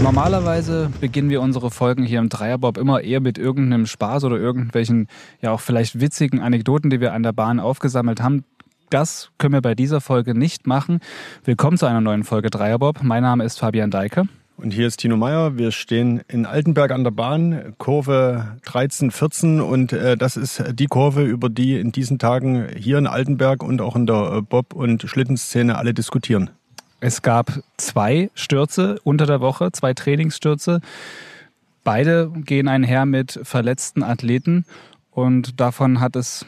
Normalerweise beginnen wir unsere Folgen hier im Dreierbob immer eher mit irgendeinem Spaß oder irgendwelchen, ja auch vielleicht witzigen Anekdoten, die wir an der Bahn aufgesammelt haben. Das können wir bei dieser Folge nicht machen. Willkommen zu einer neuen Folge Dreierbob. Mein Name ist Fabian Deike. Und hier ist Tino Meyer. Wir stehen in Altenberg an der Bahn, Kurve 1314. Und äh, das ist die Kurve, über die in diesen Tagen hier in Altenberg und auch in der äh, Bob- und Schlittenszene alle diskutieren. Es gab zwei Stürze unter der Woche, zwei Trainingsstürze. Beide gehen einher mit verletzten Athleten. Und davon hat es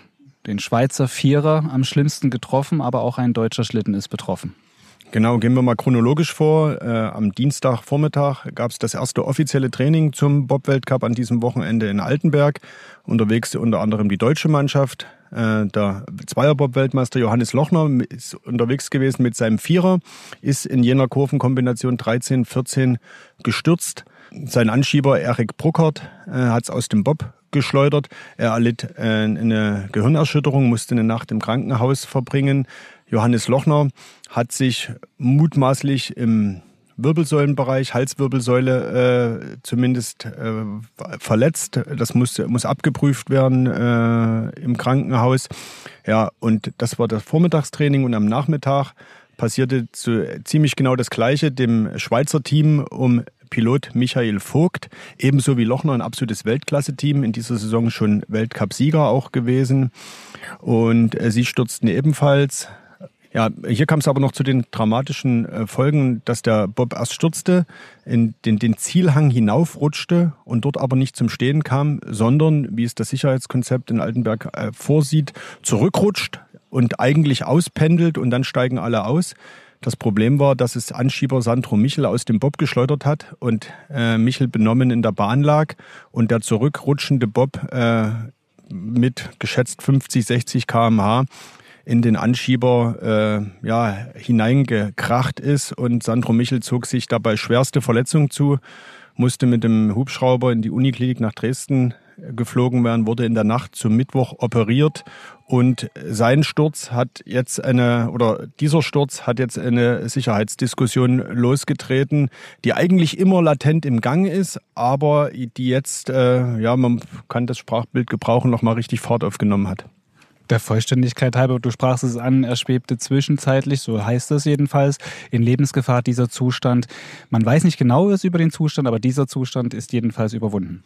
den Schweizer Vierer am schlimmsten getroffen, aber auch ein deutscher Schlitten ist betroffen. Genau, gehen wir mal chronologisch vor. Äh, am Dienstagvormittag gab es das erste offizielle Training zum Bob-Weltcup an diesem Wochenende in Altenberg. Unterwegs unter anderem die deutsche Mannschaft. Äh, der Zweierbob-Weltmeister Johannes Lochner ist unterwegs gewesen mit seinem Vierer, ist in jener Kurvenkombination 13-14 gestürzt. Sein Anschieber Erik Bruckert äh, hat es aus dem Bob geschleudert. Er erlitt äh, eine Gehirnerschütterung, musste eine Nacht im Krankenhaus verbringen. Johannes Lochner hat sich mutmaßlich im Wirbelsäulenbereich, Halswirbelsäule äh, zumindest äh, verletzt. Das muss, muss abgeprüft werden äh, im Krankenhaus. Ja, und das war das Vormittagstraining und am Nachmittag passierte zu, ziemlich genau das Gleiche dem Schweizer Team um Pilot Michael Vogt, ebenso wie Lochner ein absolutes Weltklasse-Team, in dieser Saison schon Weltcup-Sieger auch gewesen. Und äh, sie stürzten ebenfalls ja, hier kam es aber noch zu den dramatischen äh, Folgen, dass der Bob erst stürzte, in den, den Zielhang hinaufrutschte und dort aber nicht zum Stehen kam, sondern, wie es das Sicherheitskonzept in Altenberg äh, vorsieht, zurückrutscht und eigentlich auspendelt und dann steigen alle aus. Das Problem war, dass es Anschieber Sandro Michel aus dem Bob geschleudert hat und äh, Michel benommen in der Bahn lag und der zurückrutschende Bob äh, mit geschätzt 50, 60 kmh in den Anschieber äh, ja, hineingekracht ist und Sandro Michel zog sich dabei schwerste Verletzungen zu, musste mit dem Hubschrauber in die Uniklinik nach Dresden geflogen werden, wurde in der Nacht zum Mittwoch operiert und sein Sturz hat jetzt eine, oder dieser Sturz hat jetzt eine Sicherheitsdiskussion losgetreten, die eigentlich immer latent im Gang ist, aber die jetzt, äh, ja, man kann das Sprachbild gebrauchen, nochmal richtig Fahrt aufgenommen hat. Der Vollständigkeit halber, du sprachst es an, er schwebte zwischenzeitlich, so heißt es jedenfalls, in Lebensgefahr dieser Zustand. Man weiß nicht genaues über den Zustand, aber dieser Zustand ist jedenfalls überwunden.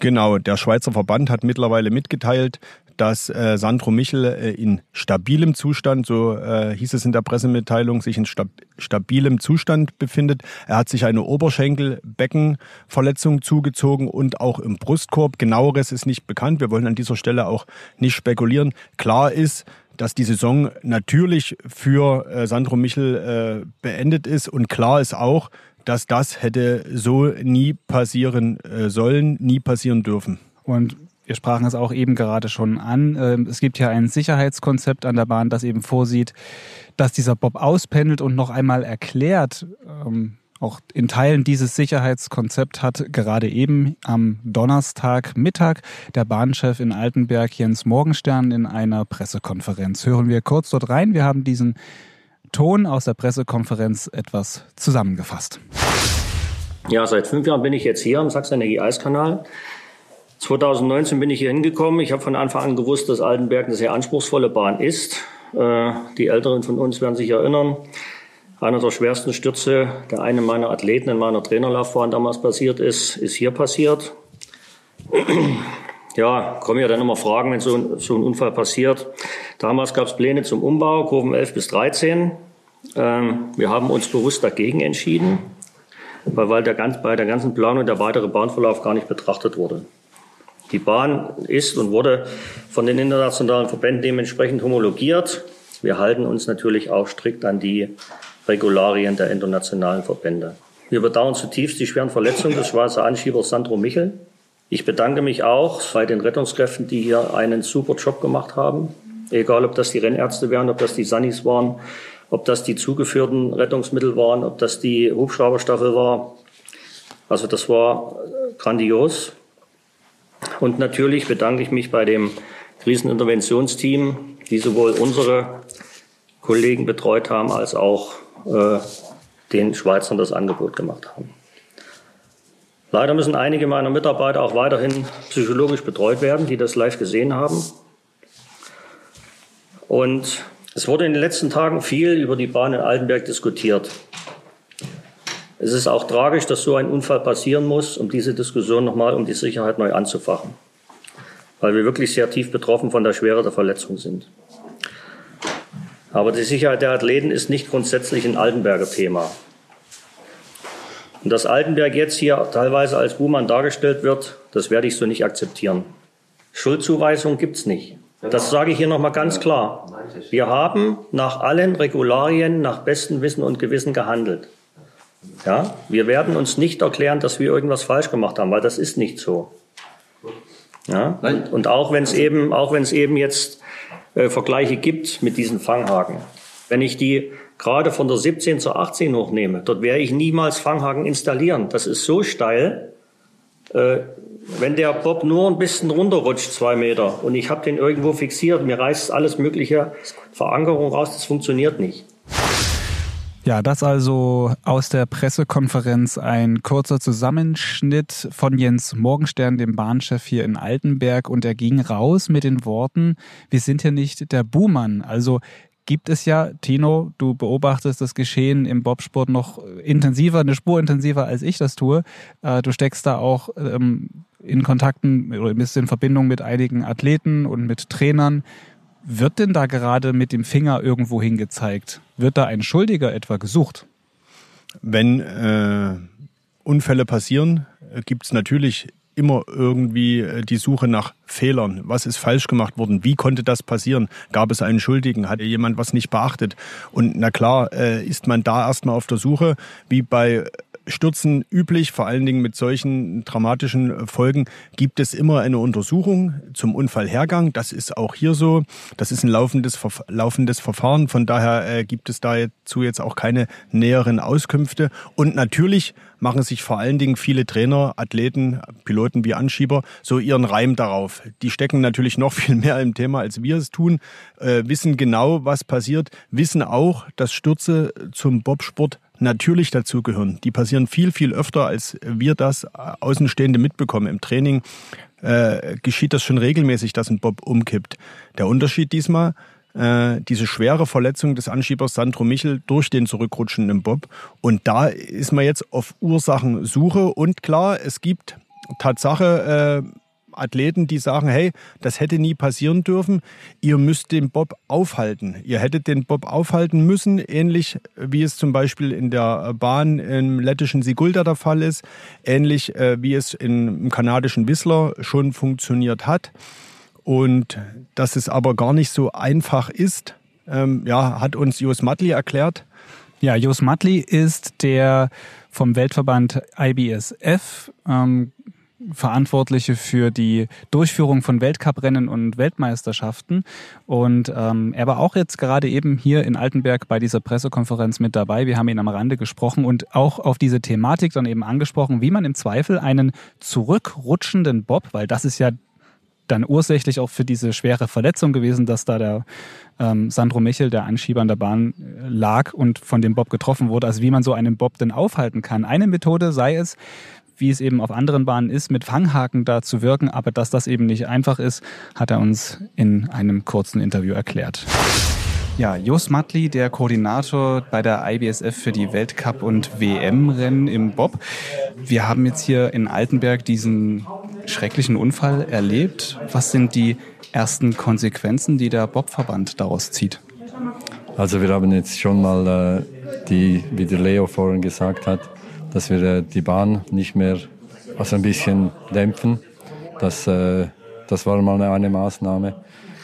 Genau, der Schweizer Verband hat mittlerweile mitgeteilt, dass äh, Sandro Michel äh, in stabilem Zustand, so äh, hieß es in der Pressemitteilung, sich in stab stabilem Zustand befindet. Er hat sich eine Oberschenkelbeckenverletzung zugezogen und auch im Brustkorb. Genaueres ist nicht bekannt. Wir wollen an dieser Stelle auch nicht spekulieren. Klar ist, dass die Saison natürlich für äh, Sandro Michel äh, beendet ist und klar ist auch, dass das hätte so nie passieren äh, sollen, nie passieren dürfen. Und wir sprachen es auch eben gerade schon an. Ähm, es gibt ja ein Sicherheitskonzept an der Bahn, das eben vorsieht, dass dieser Bob auspendelt und noch einmal erklärt, ähm, auch in Teilen dieses Sicherheitskonzept hat gerade eben am Donnerstag Mittag der Bahnchef in Altenberg Jens Morgenstern in einer Pressekonferenz. Hören wir kurz dort rein. Wir haben diesen Ton aus der Pressekonferenz etwas zusammengefasst. Ja, seit fünf Jahren bin ich jetzt hier am Sachsen-Energie-Eiskanal. 2019 bin ich hier hingekommen. Ich habe von Anfang an gewusst, dass Altenberg eine sehr anspruchsvolle Bahn ist. Äh, die Älteren von uns werden sich erinnern. Einer der schwersten Stürze, der eine meiner Athleten in meiner Trainerlaufbahn damals passiert ist, ist hier passiert. Ja, kommen ja dann immer Fragen, wenn so, so ein Unfall passiert. Damals gab es Pläne zum Umbau, Kurven 11 bis 13. Ähm, wir haben uns bewusst dagegen entschieden, weil, weil der bei der ganzen Planung der weitere Bahnverlauf gar nicht betrachtet wurde. Die Bahn ist und wurde von den internationalen Verbänden dementsprechend homologiert. Wir halten uns natürlich auch strikt an die Regularien der internationalen Verbände. Wir bedauern zutiefst die schweren Verletzungen des Schweizer Anschiebers Sandro Michel. Ich bedanke mich auch bei den Rettungskräften, die hier einen super Job gemacht haben. Egal, ob das die Rennärzte wären, ob das die Sannis waren, ob das die zugeführten Rettungsmittel waren, ob das die Hubschrauberstaffel war. Also das war grandios. Und natürlich bedanke ich mich bei dem Kriseninterventionsteam, die sowohl unsere Kollegen betreut haben als auch äh, den Schweizern das Angebot gemacht haben. Leider müssen einige meiner Mitarbeiter auch weiterhin psychologisch betreut werden, die das live gesehen haben. Und es wurde in den letzten Tagen viel über die Bahn in Altenberg diskutiert. Es ist auch tragisch, dass so ein Unfall passieren muss, um diese Diskussion nochmal um die Sicherheit neu anzufachen, weil wir wirklich sehr tief betroffen von der Schwere der Verletzung sind. Aber die Sicherheit der Athleten ist nicht grundsätzlich ein Altenberger Thema. Und dass Altenberg jetzt hier teilweise als Buhmann dargestellt wird, das werde ich so nicht akzeptieren. Schuldzuweisung gibt es nicht. Das sage ich hier nochmal ganz klar. Wir haben nach allen Regularien, nach bestem Wissen und Gewissen gehandelt. Ja, wir werden uns nicht erklären, dass wir irgendwas falsch gemacht haben, weil das ist nicht so. Ja, und, und auch wenn es eben, auch wenn es eben jetzt äh, Vergleiche gibt mit diesen Fanghaken. Wenn ich die gerade von der 17 zur 18 hochnehme, dort werde ich niemals Fanghaken installieren. Das ist so steil. Äh, wenn der Bob nur ein bisschen runterrutscht, zwei Meter, und ich habe den irgendwo fixiert, mir reißt alles mögliche Verankerung raus, das funktioniert nicht. Ja, das also aus der Pressekonferenz ein kurzer Zusammenschnitt von Jens Morgenstern, dem Bahnchef hier in Altenberg. Und er ging raus mit den Worten, wir sind ja nicht der Buhmann. Also gibt es ja, Tino, du beobachtest das Geschehen im Bobsport noch intensiver, eine Spur intensiver als ich das tue. Äh, du steckst da auch ähm, in Kontakten oder bist in Verbindung mit einigen Athleten und mit Trainern. Wird denn da gerade mit dem Finger irgendwo hingezeigt? Wird da ein Schuldiger etwa gesucht? Wenn äh, Unfälle passieren, äh, gibt es natürlich immer irgendwie äh, die Suche nach Fehlern. Was ist falsch gemacht worden? Wie konnte das passieren? Gab es einen Schuldigen? Hat jemand was nicht beachtet? Und na klar, äh, ist man da erstmal auf der Suche, wie bei Stürzen üblich, vor allen Dingen mit solchen dramatischen Folgen, gibt es immer eine Untersuchung zum Unfallhergang. Das ist auch hier so. Das ist ein laufendes, laufendes Verfahren. Von daher äh, gibt es dazu jetzt auch keine näheren Auskünfte. Und natürlich machen sich vor allen Dingen viele Trainer, Athleten, Piloten wie Anschieber so ihren Reim darauf. Die stecken natürlich noch viel mehr im Thema, als wir es tun, äh, wissen genau, was passiert, wissen auch, dass Stürze zum Bobsport natürlich dazugehören. Die passieren viel, viel öfter, als wir das Außenstehende mitbekommen. Im Training äh, geschieht das schon regelmäßig, dass ein Bob umkippt. Der Unterschied diesmal, äh, diese schwere Verletzung des Anschiebers Sandro Michel durch den zurückrutschenden Bob. Und da ist man jetzt auf Ursachensuche. Und klar, es gibt Tatsache äh, Athleten, die sagen, hey, das hätte nie passieren dürfen, ihr müsst den Bob aufhalten. Ihr hättet den Bob aufhalten müssen, ähnlich wie es zum Beispiel in der Bahn im lettischen Sigulda der Fall ist, ähnlich äh, wie es im kanadischen Whistler schon funktioniert hat. Und dass es aber gar nicht so einfach ist, ähm, ja, hat uns Jos Matli erklärt. Ja, Jos Matli ist der vom Weltverband IBSF ähm, Verantwortliche für die Durchführung von Weltcuprennen und Weltmeisterschaften. Und ähm, er war auch jetzt gerade eben hier in Altenberg bei dieser Pressekonferenz mit dabei. Wir haben ihn am Rande gesprochen und auch auf diese Thematik dann eben angesprochen, wie man im Zweifel einen zurückrutschenden Bob, weil das ist ja dann ursächlich auch für diese schwere Verletzung gewesen, dass da der ähm, Sandro Michel, der Anschieber an der Bahn, äh, lag und von dem Bob getroffen wurde. Also wie man so einen Bob denn aufhalten kann. Eine Methode sei es, wie es eben auf anderen Bahnen ist, mit Fanghaken da zu wirken. Aber dass das eben nicht einfach ist, hat er uns in einem kurzen Interview erklärt. Ja, Jos Matli, der Koordinator bei der IBSF für die Weltcup- und WM-Rennen im Bob. Wir haben jetzt hier in Altenberg diesen schrecklichen Unfall erlebt. Was sind die ersten Konsequenzen, die der Bobverband daraus zieht? Also wir haben jetzt schon mal äh, die, wie der Leo vorhin gesagt hat, dass wir äh, die Bahn nicht mehr also ein bisschen dämpfen. Das, äh, das war mal eine Maßnahme.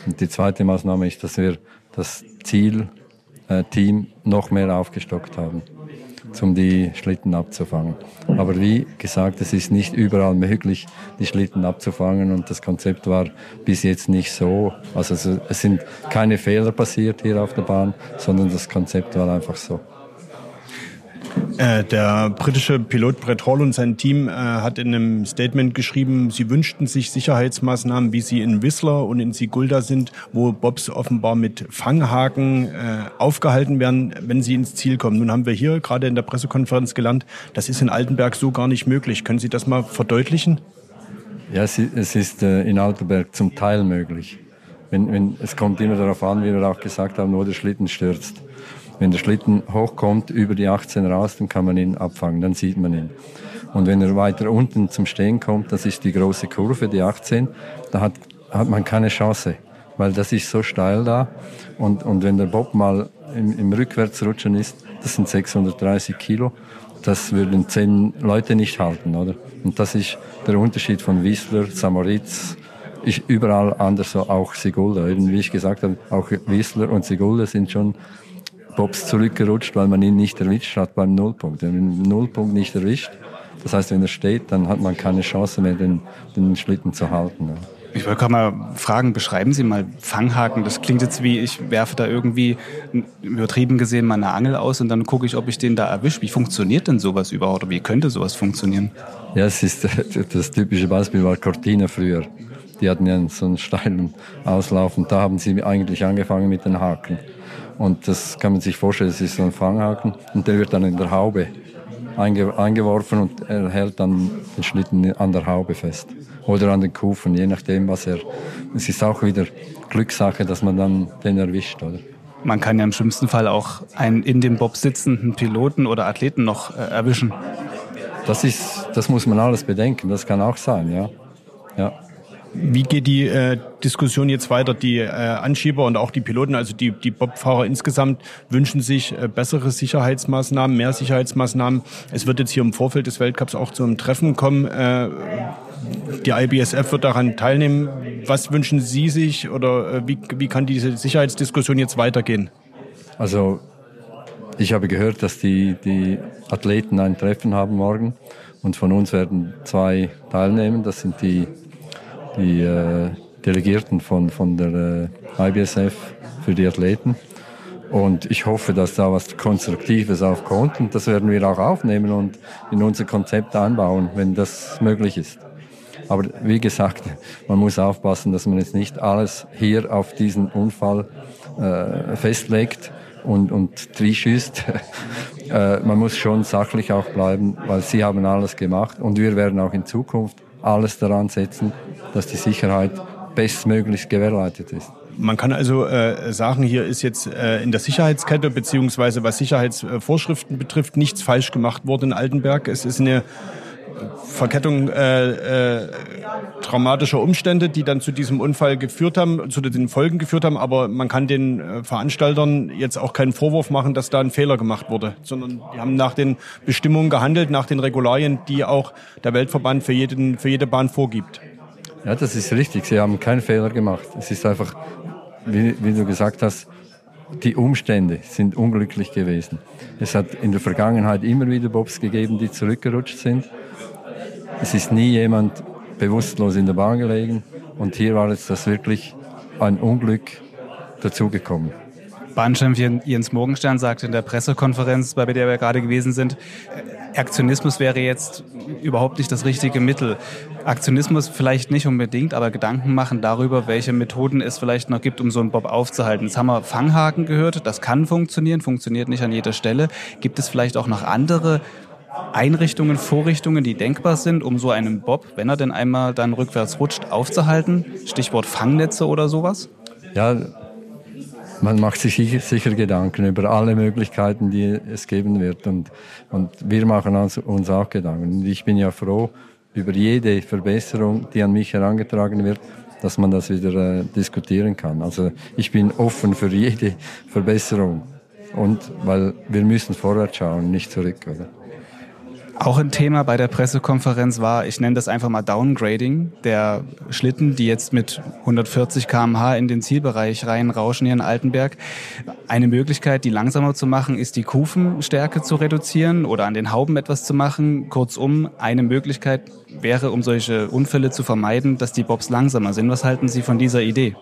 Und die zweite Maßnahme ist, dass wir das Zielteam äh, noch mehr aufgestockt haben, um die Schlitten abzufangen. Aber wie gesagt, es ist nicht überall möglich, die Schlitten abzufangen und das Konzept war bis jetzt nicht so. Also es sind keine Fehler passiert hier auf der Bahn, sondern das Konzept war einfach so. Äh, der britische Pilot Brett Hall und sein Team äh, hat in einem Statement geschrieben, sie wünschten sich Sicherheitsmaßnahmen, wie sie in Whistler und in Sigulda sind, wo Bobs offenbar mit Fanghaken äh, aufgehalten werden, wenn sie ins Ziel kommen. Nun haben wir hier gerade in der Pressekonferenz gelernt, das ist in Altenberg so gar nicht möglich. Können Sie das mal verdeutlichen? Ja, es ist äh, in Altenberg zum Teil möglich. Wenn, wenn, es kommt immer darauf an, wie wir auch gesagt haben, wo der Schlitten stürzt. Wenn der Schlitten hochkommt, über die 18 raus, dann kann man ihn abfangen, dann sieht man ihn. Und wenn er weiter unten zum Stehen kommt, das ist die große Kurve, die 18, da hat, hat man keine Chance, weil das ist so steil da. Und, und wenn der Bob mal im, im Rückwärtsrutschen ist, das sind 630 Kilo, das würden zehn Leute nicht halten, oder? Und das ist der Unterschied von Whistler, Samoritz, ist überall anders, auch Sigulda. Eben wie ich gesagt habe, auch Whistler und Sigulda sind schon Bobs zurückgerutscht, weil man ihn nicht erwischt hat beim Nullpunkt. Wenn man den Nullpunkt nicht erwischt, das heißt, wenn er steht, dann hat man keine Chance mehr, den, den Schlitten zu halten. Ich wollte gerade mal fragen, beschreiben Sie mal Fanghaken. Das klingt jetzt wie, ich werfe da irgendwie übertrieben gesehen meine Angel aus und dann gucke ich, ob ich den da erwische. Wie funktioniert denn sowas überhaupt oder wie könnte sowas funktionieren? Ja, es ist das typische Beispiel war Cortina früher. Die hatten ja so einen steilen Auslauf und da haben sie eigentlich angefangen mit den Haken. Und das kann man sich vorstellen, das ist so ein Fanghaken und der wird dann in der Haube einge eingeworfen und er hält dann den Schlitten an der Haube fest oder an den Kufen, je nachdem, was er. Es ist auch wieder Glückssache, dass man dann den erwischt, oder? Man kann ja im schlimmsten Fall auch einen in dem Bob sitzenden Piloten oder Athleten noch äh, erwischen. Das ist, das muss man alles bedenken. Das kann auch sein, ja. Ja. Wie geht die äh, Diskussion jetzt weiter? Die äh, Anschieber und auch die Piloten, also die, die Bobfahrer insgesamt, wünschen sich äh, bessere Sicherheitsmaßnahmen, mehr Sicherheitsmaßnahmen. Es wird jetzt hier im Vorfeld des Weltcups auch zu einem Treffen kommen. Äh, die IBSF wird daran teilnehmen. Was wünschen Sie sich oder äh, wie, wie kann diese Sicherheitsdiskussion jetzt weitergehen? Also ich habe gehört, dass die, die Athleten ein Treffen haben morgen und von uns werden zwei teilnehmen. Das sind die die äh, Delegierten von, von der äh, IBSF für die Athleten. Und ich hoffe, dass da was Konstruktives aufkommt und das werden wir auch aufnehmen und in unser Konzept einbauen, wenn das möglich ist. Aber wie gesagt, man muss aufpassen, dass man jetzt nicht alles hier auf diesen Unfall äh, festlegt und, und schießt. äh, man muss schon sachlich auch bleiben, weil sie haben alles gemacht und wir werden auch in Zukunft alles daran setzen, dass die Sicherheit bestmöglichst gewährleistet ist. Man kann also äh, sagen, hier ist jetzt äh, in der Sicherheitskette beziehungsweise was Sicherheitsvorschriften betrifft nichts falsch gemacht worden in Altenberg. Es ist eine Verkettung äh, äh, traumatischer Umstände, die dann zu diesem Unfall geführt haben, zu den Folgen geführt haben. Aber man kann den äh, Veranstaltern jetzt auch keinen Vorwurf machen, dass da ein Fehler gemacht wurde, sondern die haben nach den Bestimmungen gehandelt, nach den Regularien, die auch der Weltverband für, jeden, für jede Bahn vorgibt. Ja, das ist richtig. Sie haben keinen Fehler gemacht. Es ist einfach, wie, wie du gesagt hast, die Umstände sind unglücklich gewesen. Es hat in der Vergangenheit immer wieder Bobs gegeben, die zurückgerutscht sind. Es ist nie jemand bewusstlos in der Bahn gelegen. Und hier war jetzt das wirklich ein Unglück dazugekommen. Bahnchefin Jens Morgenstern sagte in der Pressekonferenz, bei der wir gerade gewesen sind, Aktionismus wäre jetzt überhaupt nicht das richtige Mittel. Aktionismus vielleicht nicht unbedingt, aber Gedanken machen darüber, welche Methoden es vielleicht noch gibt, um so einen Bob aufzuhalten. Jetzt haben wir Fanghaken gehört, das kann funktionieren, funktioniert nicht an jeder Stelle. Gibt es vielleicht auch noch andere Einrichtungen, Vorrichtungen, die denkbar sind, um so einen Bob, wenn er denn einmal dann rückwärts rutscht, aufzuhalten? Stichwort Fangnetze oder sowas? Ja, man macht sich sicher Gedanken über alle Möglichkeiten, die es geben wird. Und, und wir machen uns auch Gedanken. Und ich bin ja froh über jede Verbesserung, die an mich herangetragen wird, dass man das wieder äh, diskutieren kann. Also ich bin offen für jede Verbesserung. Und weil wir müssen vorwärts schauen, nicht zurück. Oder? Auch ein Thema bei der Pressekonferenz war, ich nenne das einfach mal Downgrading der Schlitten, die jetzt mit 140 km/h in den Zielbereich reinrauschen hier in Altenberg. Eine Möglichkeit, die langsamer zu machen, ist die Kufenstärke zu reduzieren oder an den Hauben etwas zu machen. Kurzum, eine Möglichkeit wäre, um solche Unfälle zu vermeiden, dass die Bobs langsamer sind. Was halten Sie von dieser Idee?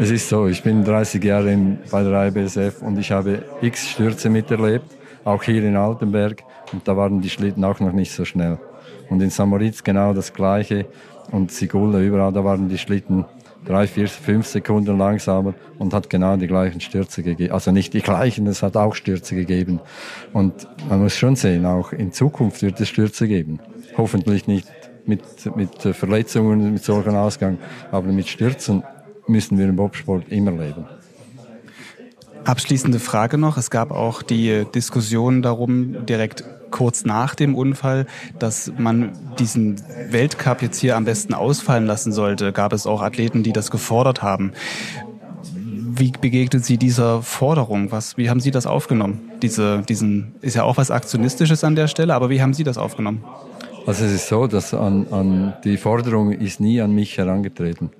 Es ist so, ich bin 30 Jahre bei der IBSF und ich habe x Stürze miterlebt. Auch hier in Altenberg. Und da waren die Schlitten auch noch nicht so schnell. Und in St. Moritz genau das Gleiche. Und Sigulda, überall, da waren die Schlitten drei, vier, fünf Sekunden langsamer und hat genau die gleichen Stürze gegeben. Also nicht die gleichen, es hat auch Stürze gegeben. Und man muss schon sehen, auch in Zukunft wird es Stürze geben. Hoffentlich nicht mit, mit Verletzungen, mit solchen Ausgang, aber mit Stürzen müssen wir im Bobsport immer leben. Abschließende Frage noch. Es gab auch die Diskussion darum, direkt kurz nach dem Unfall, dass man diesen Weltcup jetzt hier am besten ausfallen lassen sollte. Gab es auch Athleten, die das gefordert haben. Wie begegnet Sie dieser Forderung? Was, wie haben Sie das aufgenommen? Diese, diesen, ist ja auch was Aktionistisches an der Stelle, aber wie haben Sie das aufgenommen? Also es ist so, dass an, an die Forderung ist nie an mich herangetreten.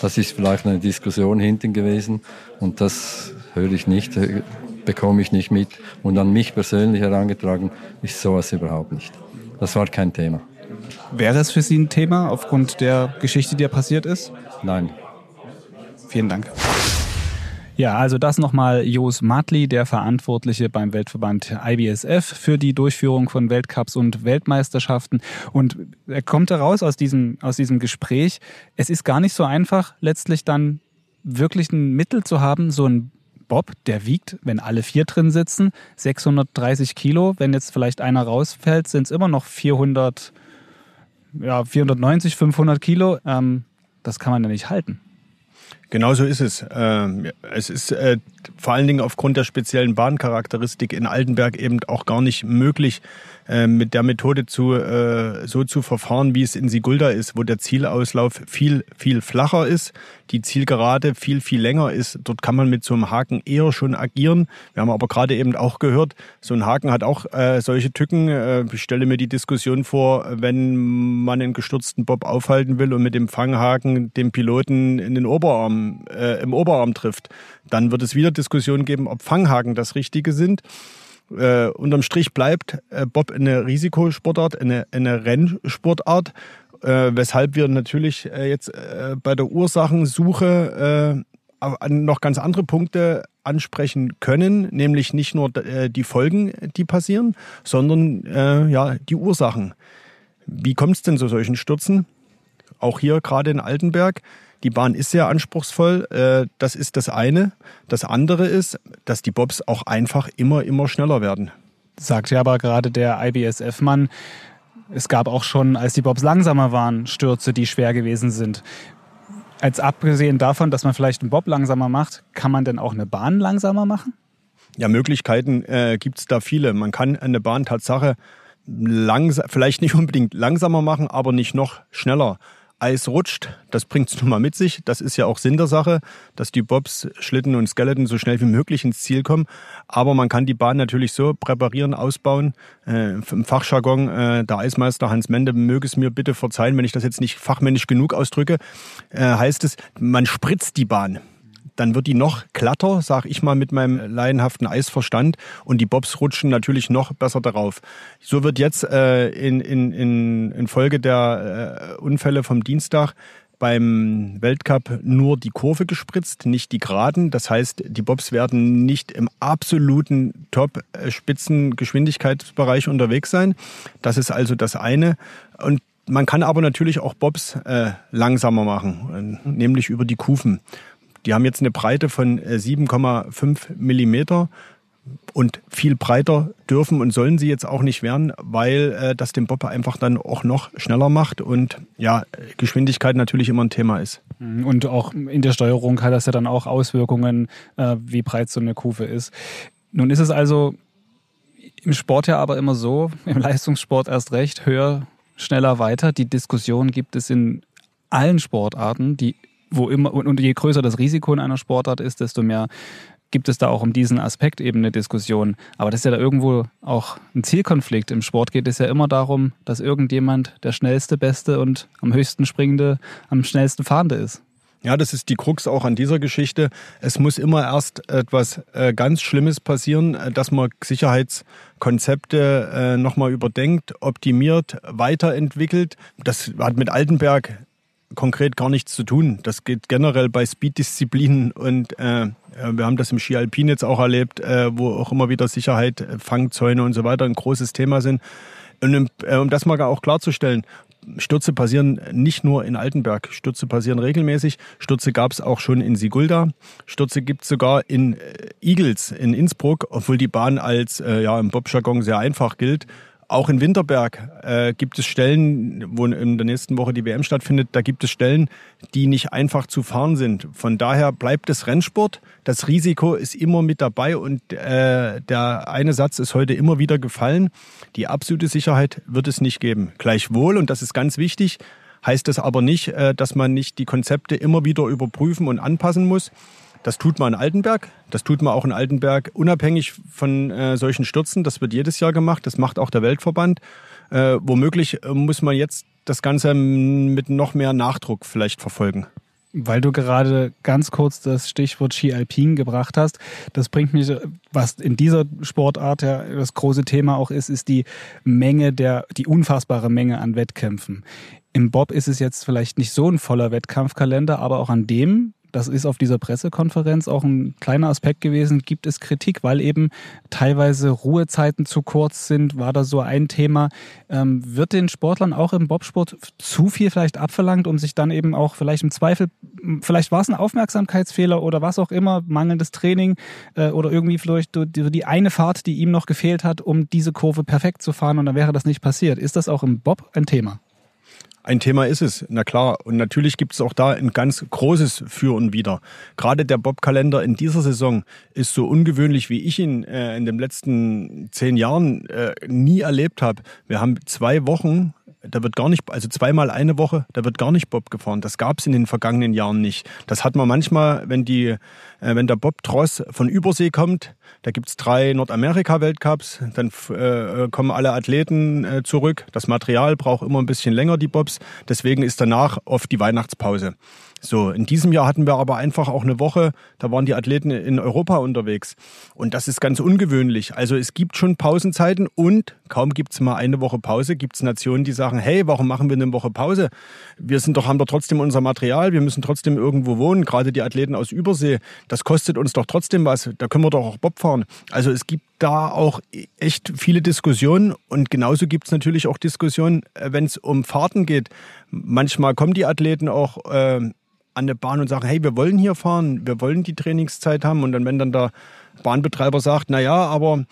Das ist vielleicht eine Diskussion hinten gewesen und das höre ich nicht, äh, bekomme ich nicht mit. Und an mich persönlich herangetragen ist sowas überhaupt nicht. Das war kein Thema. Wäre es für Sie ein Thema aufgrund der Geschichte, die ja passiert ist? Nein. Vielen Dank. Ja, also das nochmal Jos Matli, der Verantwortliche beim Weltverband IBSF für die Durchführung von Weltcups und Weltmeisterschaften. Und er kommt heraus aus diesem, aus diesem Gespräch. Es ist gar nicht so einfach, letztlich dann wirklich ein Mittel zu haben, so ein Bob, der wiegt, wenn alle vier drin sitzen, 630 Kilo. Wenn jetzt vielleicht einer rausfällt, sind es immer noch 400, ja, 490, 500 Kilo. Ähm, das kann man ja nicht halten. Genau so ist es. Ähm, es ist äh, vor allen Dingen aufgrund der speziellen Bahncharakteristik in Altenberg eben auch gar nicht möglich, äh, mit der Methode zu, äh, so zu verfahren, wie es in Sigulda ist, wo der Zielauslauf viel, viel flacher ist, die Zielgerade viel, viel länger ist. Dort kann man mit so einem Haken eher schon agieren. Wir haben aber gerade eben auch gehört, so ein Haken hat auch äh, solche Tücken. Ich stelle mir die Diskussion vor, wenn man einen gestürzten Bob aufhalten will und mit dem Fanghaken den Piloten in den Oberarm, äh, im Oberarm trifft, dann wird es wieder Diskussionen geben, ob Fanghaken das Richtige sind. Äh, unterm Strich bleibt äh, Bob eine Risikosportart, eine, eine Rennsportart, äh, weshalb wir natürlich äh, jetzt äh, bei der Ursachensuche äh, noch ganz andere Punkte ansprechen können, nämlich nicht nur die Folgen, die passieren, sondern ja die Ursachen. Wie kommt es denn zu solchen Stürzen? Auch hier gerade in Altenberg. Die Bahn ist sehr anspruchsvoll. Äh, das ist das eine. Das andere ist, dass die Bobs auch einfach immer, immer schneller werden. Sagt ja aber gerade der IBSF-Mann, es gab auch schon, als die Bobs langsamer waren, Stürze, die schwer gewesen sind. Als abgesehen davon, dass man vielleicht einen Bob langsamer macht, kann man denn auch eine Bahn langsamer machen? Ja, Möglichkeiten äh, gibt es da viele. Man kann eine Bahn Tatsache langsam, vielleicht nicht unbedingt langsamer machen, aber nicht noch schneller. Eis rutscht, das bringt es nun mal mit sich. Das ist ja auch Sinn der Sache, dass die Bobs, Schlitten und Skeleton so schnell wie möglich ins Ziel kommen. Aber man kann die Bahn natürlich so präparieren, ausbauen. Äh, Im Fachjargon, äh, der Eismeister Hans Mende möge es mir bitte verzeihen, wenn ich das jetzt nicht fachmännisch genug ausdrücke, äh, heißt es, man spritzt die Bahn dann wird die noch glatter, sag ich mal mit meinem laienhaften Eisverstand und die Bobs rutschen natürlich noch besser darauf. So wird jetzt äh, in, in, in, in Folge der äh, Unfälle vom Dienstag beim Weltcup nur die Kurve gespritzt, nicht die Geraden. Das heißt, die Bobs werden nicht im absoluten Top-Spitzengeschwindigkeitsbereich unterwegs sein. Das ist also das eine. Und man kann aber natürlich auch Bobs äh, langsamer machen, äh, nämlich über die Kufen. Die haben jetzt eine Breite von 7,5 äh, Millimeter und viel breiter dürfen und sollen sie jetzt auch nicht werden, weil äh, das den Bob einfach dann auch noch schneller macht und ja, Geschwindigkeit natürlich immer ein Thema ist. Mhm. Und auch in der Steuerung hat das ja dann auch Auswirkungen, äh, wie breit so eine Kufe ist. Nun ist es also im Sport ja aber immer so, im Leistungssport erst recht, höher, schneller, weiter. Die Diskussion gibt es in allen Sportarten, die wo immer, und je größer das Risiko in einer Sportart ist, desto mehr gibt es da auch um diesen Aspekt eben eine Diskussion. Aber das ist ja da irgendwo auch ein Zielkonflikt. Im Sport geht es ja immer darum, dass irgendjemand der schnellste, beste und am höchsten springende, am schnellsten fahrende ist. Ja, das ist die Krux auch an dieser Geschichte. Es muss immer erst etwas äh, ganz Schlimmes passieren, äh, dass man Sicherheitskonzepte äh, nochmal überdenkt, optimiert, weiterentwickelt. Das hat mit Altenberg konkret gar nichts zu tun. Das geht generell bei Speed-Disziplinen und äh, wir haben das im Ski Alpin jetzt auch erlebt, äh, wo auch immer wieder Sicherheit, Fangzäune und so weiter ein großes Thema sind. Und um, äh, um das mal auch klarzustellen, Stürze passieren nicht nur in Altenberg. Stürze passieren regelmäßig. Stürze gab es auch schon in Sigulda. Stürze gibt es sogar in äh, Igels in Innsbruck, obwohl die Bahn als äh, ja im Bobjargon sehr einfach gilt. Auch in Winterberg äh, gibt es Stellen, wo in der nächsten Woche die WM stattfindet, da gibt es Stellen, die nicht einfach zu fahren sind. Von daher bleibt es Rennsport. Das Risiko ist immer mit dabei und äh, der eine Satz ist heute immer wieder gefallen. Die absolute Sicherheit wird es nicht geben. Gleichwohl, und das ist ganz wichtig, heißt das aber nicht, äh, dass man nicht die Konzepte immer wieder überprüfen und anpassen muss. Das tut man in Altenberg, das tut man auch in Altenberg unabhängig von äh, solchen Stürzen. Das wird jedes Jahr gemacht, das macht auch der Weltverband. Äh, womöglich äh, muss man jetzt das Ganze mit noch mehr Nachdruck vielleicht verfolgen. Weil du gerade ganz kurz das Stichwort Ski Alpin gebracht hast, das bringt mich, was in dieser Sportart ja das große Thema auch ist, ist die Menge der, die unfassbare Menge an Wettkämpfen. Im Bob ist es jetzt vielleicht nicht so ein voller Wettkampfkalender, aber auch an dem das ist auf dieser Pressekonferenz auch ein kleiner Aspekt gewesen, gibt es Kritik, weil eben teilweise Ruhezeiten zu kurz sind, war da so ein Thema. Ähm, wird den Sportlern auch im Bobsport zu viel vielleicht abverlangt, um sich dann eben auch vielleicht im Zweifel, vielleicht war es ein Aufmerksamkeitsfehler oder was auch immer, mangelndes Training äh, oder irgendwie vielleicht die, die eine Fahrt, die ihm noch gefehlt hat, um diese Kurve perfekt zu fahren und dann wäre das nicht passiert. Ist das auch im Bob ein Thema? Ein Thema ist es, na klar. Und natürlich gibt es auch da ein ganz großes Für und Wider. Gerade der Bob-Kalender in dieser Saison ist so ungewöhnlich, wie ich ihn äh, in den letzten zehn Jahren äh, nie erlebt habe. Wir haben zwei Wochen da wird gar nicht, also zweimal eine Woche, da wird gar nicht Bob gefahren. Das gab es in den vergangenen Jahren nicht. Das hat man manchmal, wenn die, äh, wenn der Bob Tross von Übersee kommt, da gibt's drei Nordamerika-Weltcups, dann äh, kommen alle Athleten äh, zurück. Das Material braucht immer ein bisschen länger, die Bobs. Deswegen ist danach oft die Weihnachtspause. So, in diesem Jahr hatten wir aber einfach auch eine Woche, da waren die Athleten in Europa unterwegs. Und das ist ganz ungewöhnlich. Also es gibt schon Pausenzeiten und kaum gibt's mal eine Woche Pause, gibt's Nationen, die sagen, hey, warum machen wir eine Woche Pause? Wir sind doch, haben doch trotzdem unser Material, wir müssen trotzdem irgendwo wohnen, gerade die Athleten aus Übersee. Das kostet uns doch trotzdem was, da können wir doch auch Bob fahren. Also es gibt da auch echt viele Diskussionen und genauso gibt's natürlich auch Diskussionen, äh, wenn es um Fahrten geht. Manchmal kommen die Athleten auch äh, an der Bahn und sagen, hey, wir wollen hier fahren, wir wollen die Trainingszeit haben. Und dann, wenn dann der Bahnbetreiber sagt, na ja, aber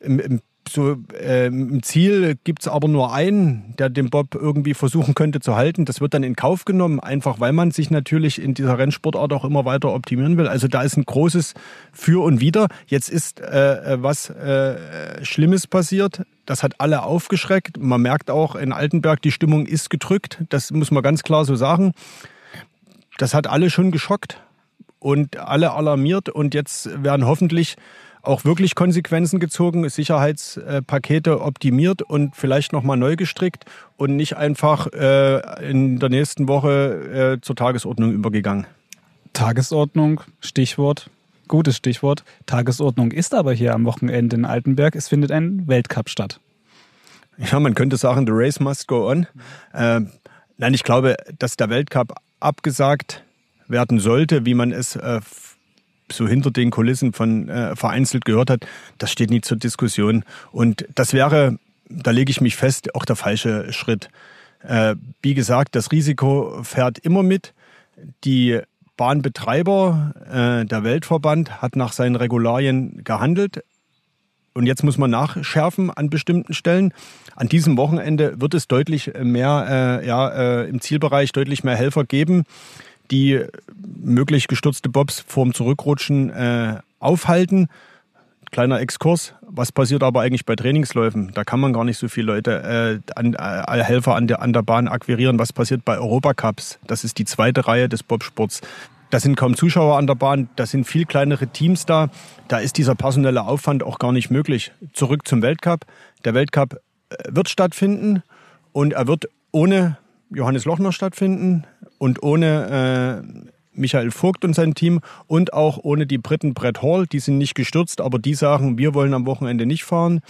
im, im so äh, im Ziel gibt es aber nur einen, der den Bob irgendwie versuchen könnte zu halten. Das wird dann in Kauf genommen, einfach weil man sich natürlich in dieser Rennsportart auch immer weiter optimieren will. Also da ist ein großes Für und Wider. Jetzt ist äh, äh was äh, Schlimmes passiert. Das hat alle aufgeschreckt. Man merkt auch in Altenberg, die Stimmung ist gedrückt. Das muss man ganz klar so sagen das hat alle schon geschockt und alle alarmiert und jetzt werden hoffentlich auch wirklich Konsequenzen gezogen, Sicherheitspakete optimiert und vielleicht nochmal neu gestrickt und nicht einfach äh, in der nächsten Woche äh, zur Tagesordnung übergegangen. Tagesordnung, Stichwort, gutes Stichwort. Tagesordnung ist aber hier am Wochenende in Altenberg. Es findet ein Weltcup statt. Ja, man könnte sagen, the race must go on. Äh, nein, ich glaube, dass der Weltcup abgesagt werden sollte, wie man es äh, so hinter den Kulissen von äh, vereinzelt gehört hat, das steht nie zur Diskussion. Und das wäre, da lege ich mich fest, auch der falsche Schritt. Äh, wie gesagt, das Risiko fährt immer mit. Die Bahnbetreiber, äh, der Weltverband, hat nach seinen Regularien gehandelt. Und jetzt muss man nachschärfen an bestimmten Stellen. An diesem Wochenende wird es deutlich mehr, äh, ja, äh, im Zielbereich deutlich mehr Helfer geben, die möglich gestürzte Bobs vorm Zurückrutschen äh, aufhalten. Kleiner Exkurs. Was passiert aber eigentlich bei Trainingsläufen? Da kann man gar nicht so viele Leute, äh, an, äh, Helfer an der, an der Bahn akquirieren. Was passiert bei Europacups? Das ist die zweite Reihe des Bobsports. Da sind kaum Zuschauer an der Bahn, da sind viel kleinere Teams da. Da ist dieser personelle Aufwand auch gar nicht möglich. Zurück zum Weltcup. Der Weltcup äh, wird stattfinden und er wird ohne Johannes Lochner stattfinden und ohne äh, Michael Vogt und sein Team und auch ohne die Briten Brett Hall. Die sind nicht gestürzt, aber die sagen, wir wollen am Wochenende nicht fahren.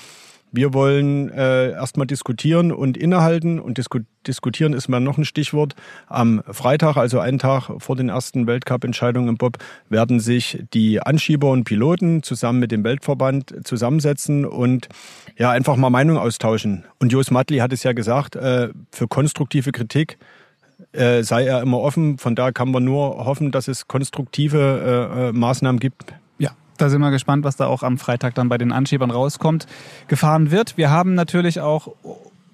Wir wollen äh, erstmal diskutieren und innehalten. Und disku diskutieren ist mal noch ein Stichwort. Am Freitag, also einen Tag vor den ersten Weltcup-Entscheidungen im Bob, werden sich die Anschieber und Piloten zusammen mit dem Weltverband zusammensetzen und ja einfach mal Meinung austauschen. Und Jos Matli hat es ja gesagt, äh, für konstruktive Kritik äh, sei er immer offen. Von daher kann man nur hoffen, dass es konstruktive äh, äh, Maßnahmen gibt. Da sind wir gespannt, was da auch am Freitag dann bei den Anschiebern rauskommt, gefahren wird. Wir haben natürlich auch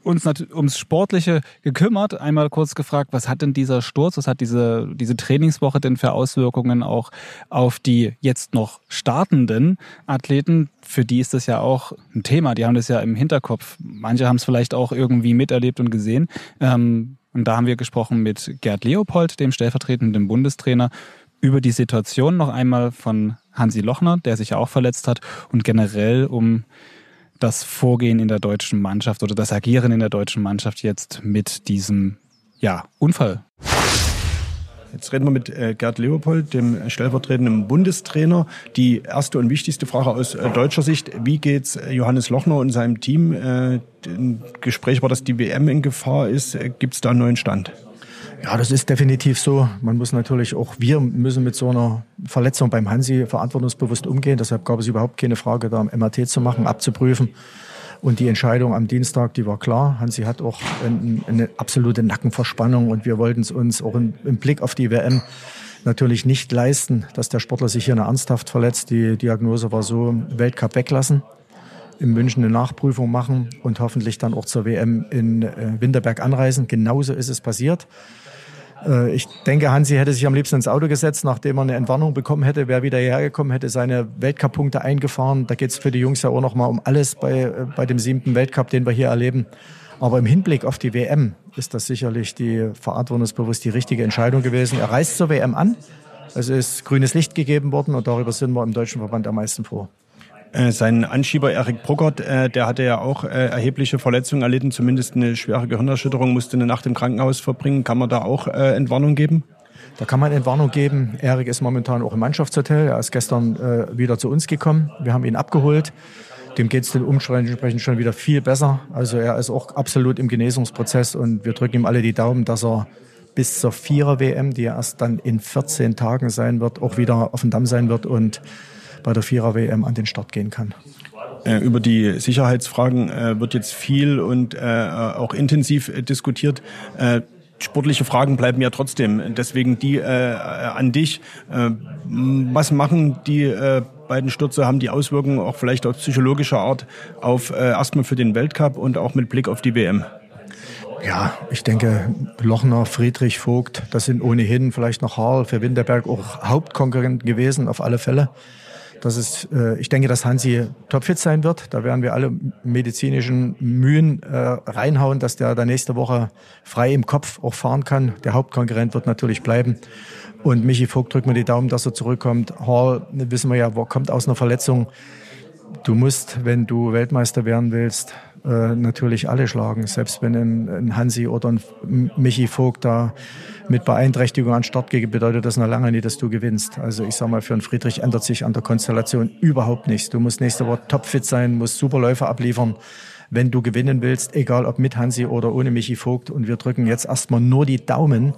uns ums Sportliche gekümmert. Einmal kurz gefragt, was hat denn dieser Sturz, was hat diese, diese Trainingswoche denn für Auswirkungen auch auf die jetzt noch startenden Athleten? Für die ist das ja auch ein Thema. Die haben das ja im Hinterkopf. Manche haben es vielleicht auch irgendwie miterlebt und gesehen. Ähm, und da haben wir gesprochen mit Gerd Leopold, dem stellvertretenden Bundestrainer, über die Situation noch einmal von Hansi Lochner, der sich ja auch verletzt hat, und generell um das Vorgehen in der deutschen Mannschaft oder das Agieren in der deutschen Mannschaft jetzt mit diesem ja, Unfall. Jetzt reden wir mit äh, Gerd Leopold, dem stellvertretenden Bundestrainer. Die erste und wichtigste Frage aus äh, deutscher Sicht, wie geht's äh, Johannes Lochner und seinem Team? Ein Gespräch war, dass die WM in Gefahr ist. Gibt es da einen neuen Stand? Ja, das ist definitiv so. Man muss natürlich auch, wir müssen mit so einer Verletzung beim Hansi verantwortungsbewusst umgehen. Deshalb gab es überhaupt keine Frage, da ein MRT zu machen, abzuprüfen. Und die Entscheidung am Dienstag, die war klar. Hansi hat auch eine absolute Nackenverspannung und wir wollten es uns auch im, Blick auf die WM natürlich nicht leisten, dass der Sportler sich hier eine ernsthaft verletzt. Die Diagnose war so, Weltcup weglassen, in München eine Nachprüfung machen und hoffentlich dann auch zur WM in äh, Winterberg anreisen. Genauso ist es passiert. Äh, ich denke, Hansi hätte sich am liebsten ins Auto gesetzt, nachdem er eine Entwarnung bekommen hätte, wäre wieder hergekommen, hätte seine Weltcup-Punkte eingefahren. Da geht es für die Jungs ja auch noch mal um alles bei, äh, bei dem siebten Weltcup, den wir hier erleben. Aber im Hinblick auf die WM ist das sicherlich die verantwortungsbewusst die richtige Entscheidung gewesen. Er reist zur WM an. Es ist grünes Licht gegeben worden und darüber sind wir im Deutschen Verband am meisten froh. Äh, sein Anschieber Erik Bruckert, äh, der hatte ja auch äh, erhebliche Verletzungen erlitten, zumindest eine schwere Gehirnerschütterung, musste eine Nacht im Krankenhaus verbringen. Kann man da auch äh, Entwarnung geben? Da kann man Entwarnung geben. Erik ist momentan auch im Mannschaftshotel. Er ist gestern äh, wieder zu uns gekommen. Wir haben ihn abgeholt. Dem geht es den Umständen entsprechend schon wieder viel besser. Also er ist auch absolut im Genesungsprozess und wir drücken ihm alle die Daumen, dass er bis zur Vierer-WM, die ja erst dann in 14 Tagen sein wird, auch wieder auf dem Damm sein wird und bei der Vierer-WM an den Start gehen kann. Äh, über die Sicherheitsfragen äh, wird jetzt viel und äh, auch intensiv diskutiert. Sportliche Fragen bleiben ja trotzdem. Deswegen die äh, an dich. Äh, was machen die äh, beiden Stürze? Haben die Auswirkungen auch vielleicht aus psychologischer Art auf äh, erstmal für den Weltcup und auch mit Blick auf die WM? Ja, ich denke, Lochner, Friedrich, Vogt, das sind ohnehin vielleicht noch Harl für Winterberg auch Hauptkonkurrenten gewesen, auf alle Fälle dass es, äh, ich denke, dass Hansi topfit sein wird. Da werden wir alle medizinischen Mühen äh, reinhauen, dass der da nächste Woche frei im Kopf auch fahren kann. Der Hauptkonkurrent wird natürlich bleiben. Und Michi Vogt drückt mir die Daumen, dass er zurückkommt. Hall, wissen wir ja, kommt aus einer Verletzung. Du musst, wenn du Weltmeister werden willst, äh, natürlich alle schlagen. Selbst wenn ein, ein Hansi oder ein Michi Vogt da mit Beeinträchtigung an Start geht, bedeutet das noch lange nicht, dass du gewinnst. Also ich sage mal, für einen Friedrich ändert sich an der Konstellation überhaupt nichts. Du musst nächste Woche topfit sein, musst super Läufe abliefern, wenn du gewinnen willst, egal ob mit Hansi oder ohne Michi Vogt. Und wir drücken jetzt erstmal nur die Daumen,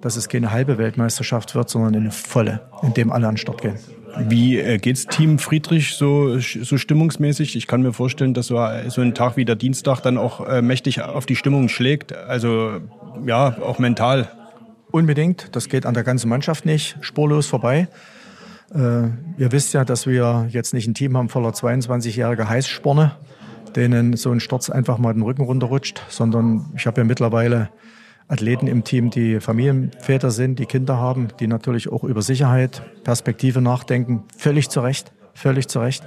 dass es keine halbe Weltmeisterschaft wird, sondern eine volle, in dem alle an Start gehen. Wie äh, geht's Team Friedrich so, so stimmungsmäßig? Ich kann mir vorstellen, dass so, so ein Tag wie der Dienstag dann auch äh, mächtig auf die Stimmung schlägt. Also ja, auch mental. Unbedingt. Das geht an der ganzen Mannschaft nicht spurlos vorbei. Äh, ihr wisst ja, dass wir jetzt nicht ein Team haben voller 22-jähriger Heißsporne, denen so ein Sturz einfach mal den Rücken runterrutscht, sondern ich habe ja mittlerweile Athleten im Team, die Familienväter sind, die Kinder haben, die natürlich auch über Sicherheit, Perspektive nachdenken. Völlig zu Recht, völlig zu Recht.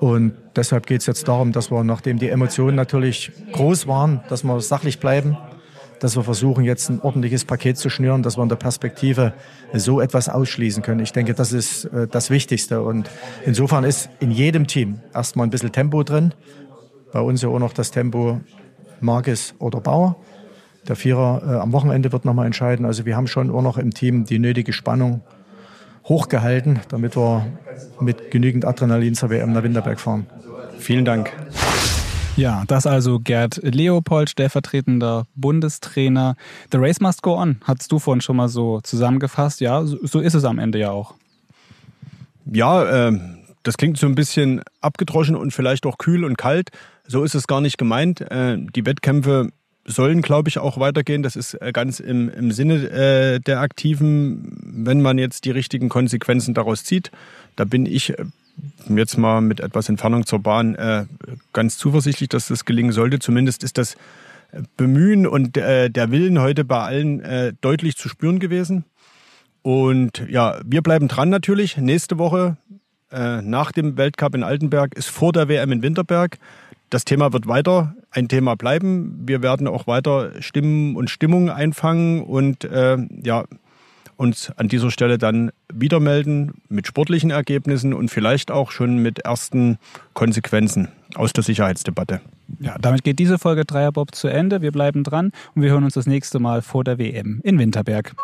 Und deshalb geht es jetzt darum, dass wir, nachdem die Emotionen natürlich groß waren, dass wir sachlich bleiben, dass wir versuchen, jetzt ein ordentliches Paket zu schnüren, dass wir in der Perspektive so etwas ausschließen können. Ich denke, das ist äh, das Wichtigste. Und insofern ist in jedem Team erstmal ein bisschen Tempo drin. Bei uns ja auch noch das Tempo Marcus oder Bauer. Der Vierer äh, am Wochenende wird nochmal entscheiden. Also wir haben schon auch noch im Team die nötige Spannung hochgehalten, damit wir mit genügend Adrenalin zur WM nach Winterberg fahren. Vielen Dank. Ja, das also Gerd Leopold, stellvertretender Bundestrainer. The race must go on, hattest du vorhin schon mal so zusammengefasst. Ja, so, so ist es am Ende ja auch. Ja, äh, das klingt so ein bisschen abgedroschen und vielleicht auch kühl und kalt. So ist es gar nicht gemeint. Äh, die Wettkämpfe sollen, glaube ich, auch weitergehen. Das ist äh, ganz im, im Sinne äh, der Aktiven, wenn man jetzt die richtigen Konsequenzen daraus zieht. Da bin ich äh, jetzt mal mit etwas Entfernung zur Bahn äh, ganz zuversichtlich, dass das gelingen sollte. Zumindest ist das Bemühen und äh, der Willen heute bei allen äh, deutlich zu spüren gewesen. Und ja, wir bleiben dran natürlich. Nächste Woche nach dem Weltcup in Altenberg ist vor der WM in Winterberg. Das Thema wird weiter ein Thema bleiben. Wir werden auch weiter Stimmen und Stimmungen einfangen und äh, ja, uns an dieser Stelle dann wieder melden mit sportlichen Ergebnissen und vielleicht auch schon mit ersten Konsequenzen aus der Sicherheitsdebatte. Ja, damit geht diese Folge Dreierbob zu Ende. Wir bleiben dran und wir hören uns das nächste Mal vor der WM in Winterberg.